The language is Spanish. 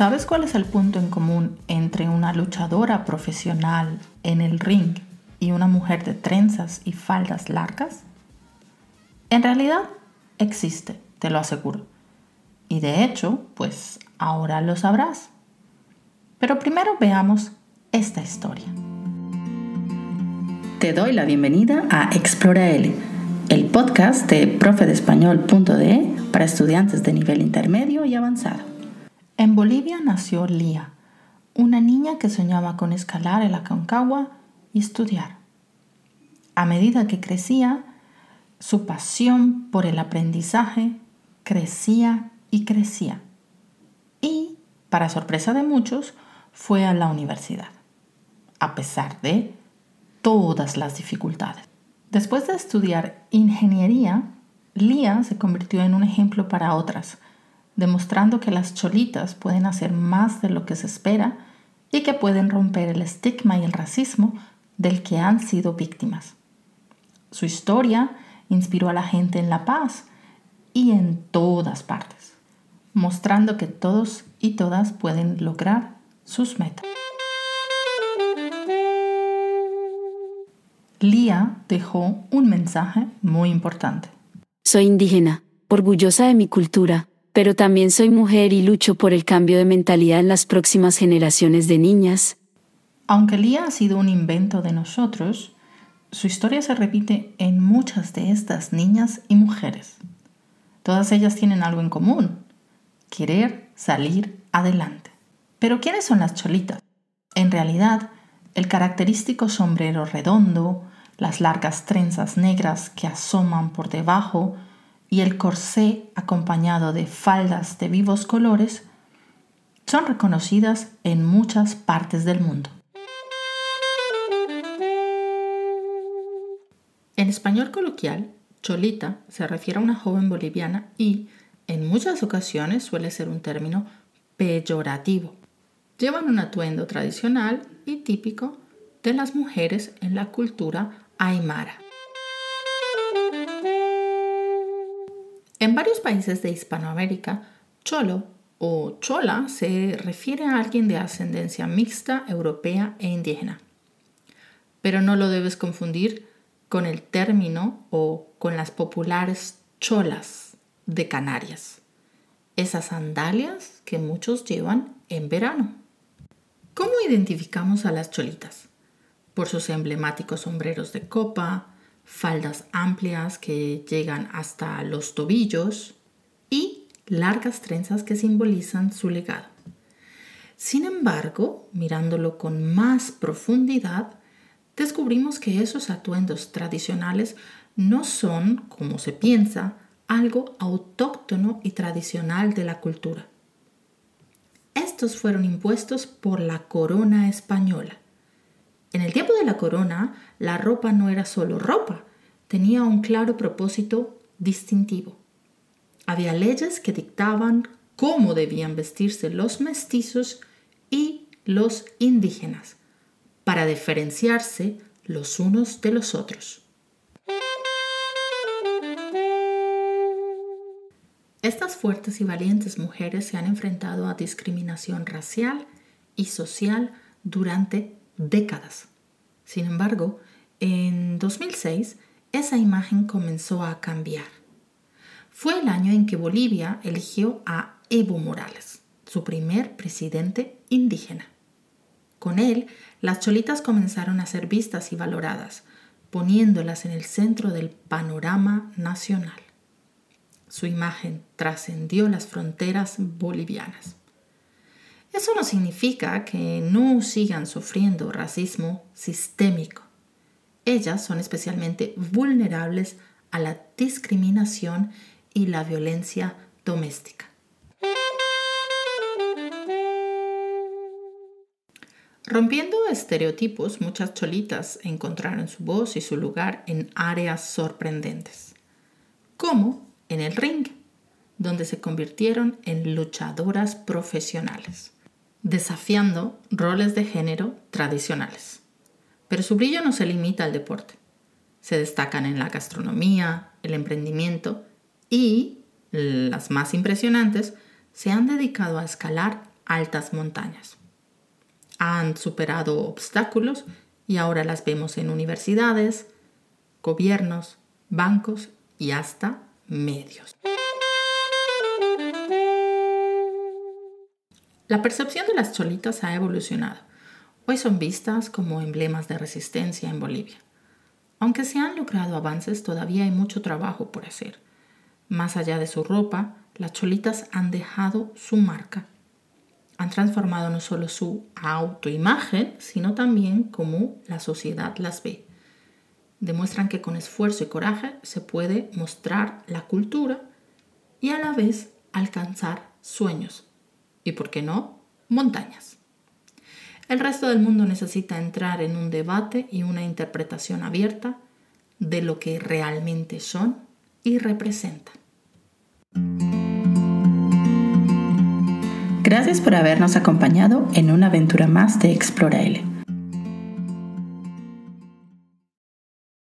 ¿Sabes cuál es el punto en común entre una luchadora profesional en el ring y una mujer de trenzas y faldas largas? En realidad existe, te lo aseguro. Y de hecho, pues ahora lo sabrás. Pero primero veamos esta historia. Te doy la bienvenida a Explora L, el podcast de profedespañol.de para estudiantes de nivel intermedio y avanzado. En Bolivia nació Lía, una niña que soñaba con escalar el Aconcagua y estudiar. A medida que crecía, su pasión por el aprendizaje crecía y crecía. Y, para sorpresa de muchos, fue a la universidad, a pesar de todas las dificultades. Después de estudiar ingeniería, Lía se convirtió en un ejemplo para otras, demostrando que las cholitas pueden hacer más de lo que se espera y que pueden romper el estigma y el racismo del que han sido víctimas. Su historia inspiró a la gente en La Paz y en todas partes, mostrando que todos y todas pueden lograr sus metas. Lía dejó un mensaje muy importante. Soy indígena, orgullosa de mi cultura, pero también soy mujer y lucho por el cambio de mentalidad en las próximas generaciones de niñas. Aunque Lía ha sido un invento de nosotros, su historia se repite en muchas de estas niñas y mujeres. Todas ellas tienen algo en común, querer salir adelante. Pero ¿quiénes son las cholitas? En realidad, el característico sombrero redondo, las largas trenzas negras que asoman por debajo y el corsé acompañado de faldas de vivos colores son reconocidas en muchas partes del mundo. En español coloquial, cholita se refiere a una joven boliviana y, en muchas ocasiones, suele ser un término peyorativo. Llevan un atuendo tradicional y típico de las mujeres en la cultura aymara. En varios países de Hispanoamérica, cholo o chola se refiere a alguien de ascendencia mixta, europea e indígena. Pero no lo debes confundir con el término o con las populares cholas de Canarias, esas sandalias que muchos llevan en verano. ¿Cómo identificamos a las cholitas? Por sus emblemáticos sombreros de copa, faldas amplias que llegan hasta los tobillos y largas trenzas que simbolizan su legado. Sin embargo, mirándolo con más profundidad, descubrimos que esos atuendos tradicionales no son, como se piensa, algo autóctono y tradicional de la cultura. Estos fueron impuestos por la corona española. En el tiempo de la corona, la ropa no era solo ropa, tenía un claro propósito distintivo. Había leyes que dictaban cómo debían vestirse los mestizos y los indígenas para diferenciarse los unos de los otros. Estas fuertes y valientes mujeres se han enfrentado a discriminación racial y social durante décadas. Sin embargo, en 2006 esa imagen comenzó a cambiar. Fue el año en que Bolivia eligió a Evo Morales, su primer presidente indígena. Con él, las cholitas comenzaron a ser vistas y valoradas, poniéndolas en el centro del panorama nacional. Su imagen trascendió las fronteras bolivianas. Eso no significa que no sigan sufriendo racismo sistémico. Ellas son especialmente vulnerables a la discriminación y la violencia doméstica. Rompiendo estereotipos, muchas cholitas encontraron su voz y su lugar en áreas sorprendentes, como en el ring, donde se convirtieron en luchadoras profesionales, desafiando roles de género tradicionales. Pero su brillo no se limita al deporte. Se destacan en la gastronomía, el emprendimiento y, las más impresionantes, se han dedicado a escalar altas montañas. Han superado obstáculos y ahora las vemos en universidades, gobiernos, bancos y hasta medios. La percepción de las cholitas ha evolucionado. Hoy son vistas como emblemas de resistencia en Bolivia. Aunque se han logrado avances, todavía hay mucho trabajo por hacer. Más allá de su ropa, las cholitas han dejado su marca. Han transformado no solo su autoimagen, sino también cómo la sociedad las ve. Demuestran que con esfuerzo y coraje se puede mostrar la cultura y a la vez alcanzar sueños. Y, por qué no, montañas. El resto del mundo necesita entrar en un debate y una interpretación abierta de lo que realmente son y representan. Gracias por habernos acompañado en una aventura más de Explora L.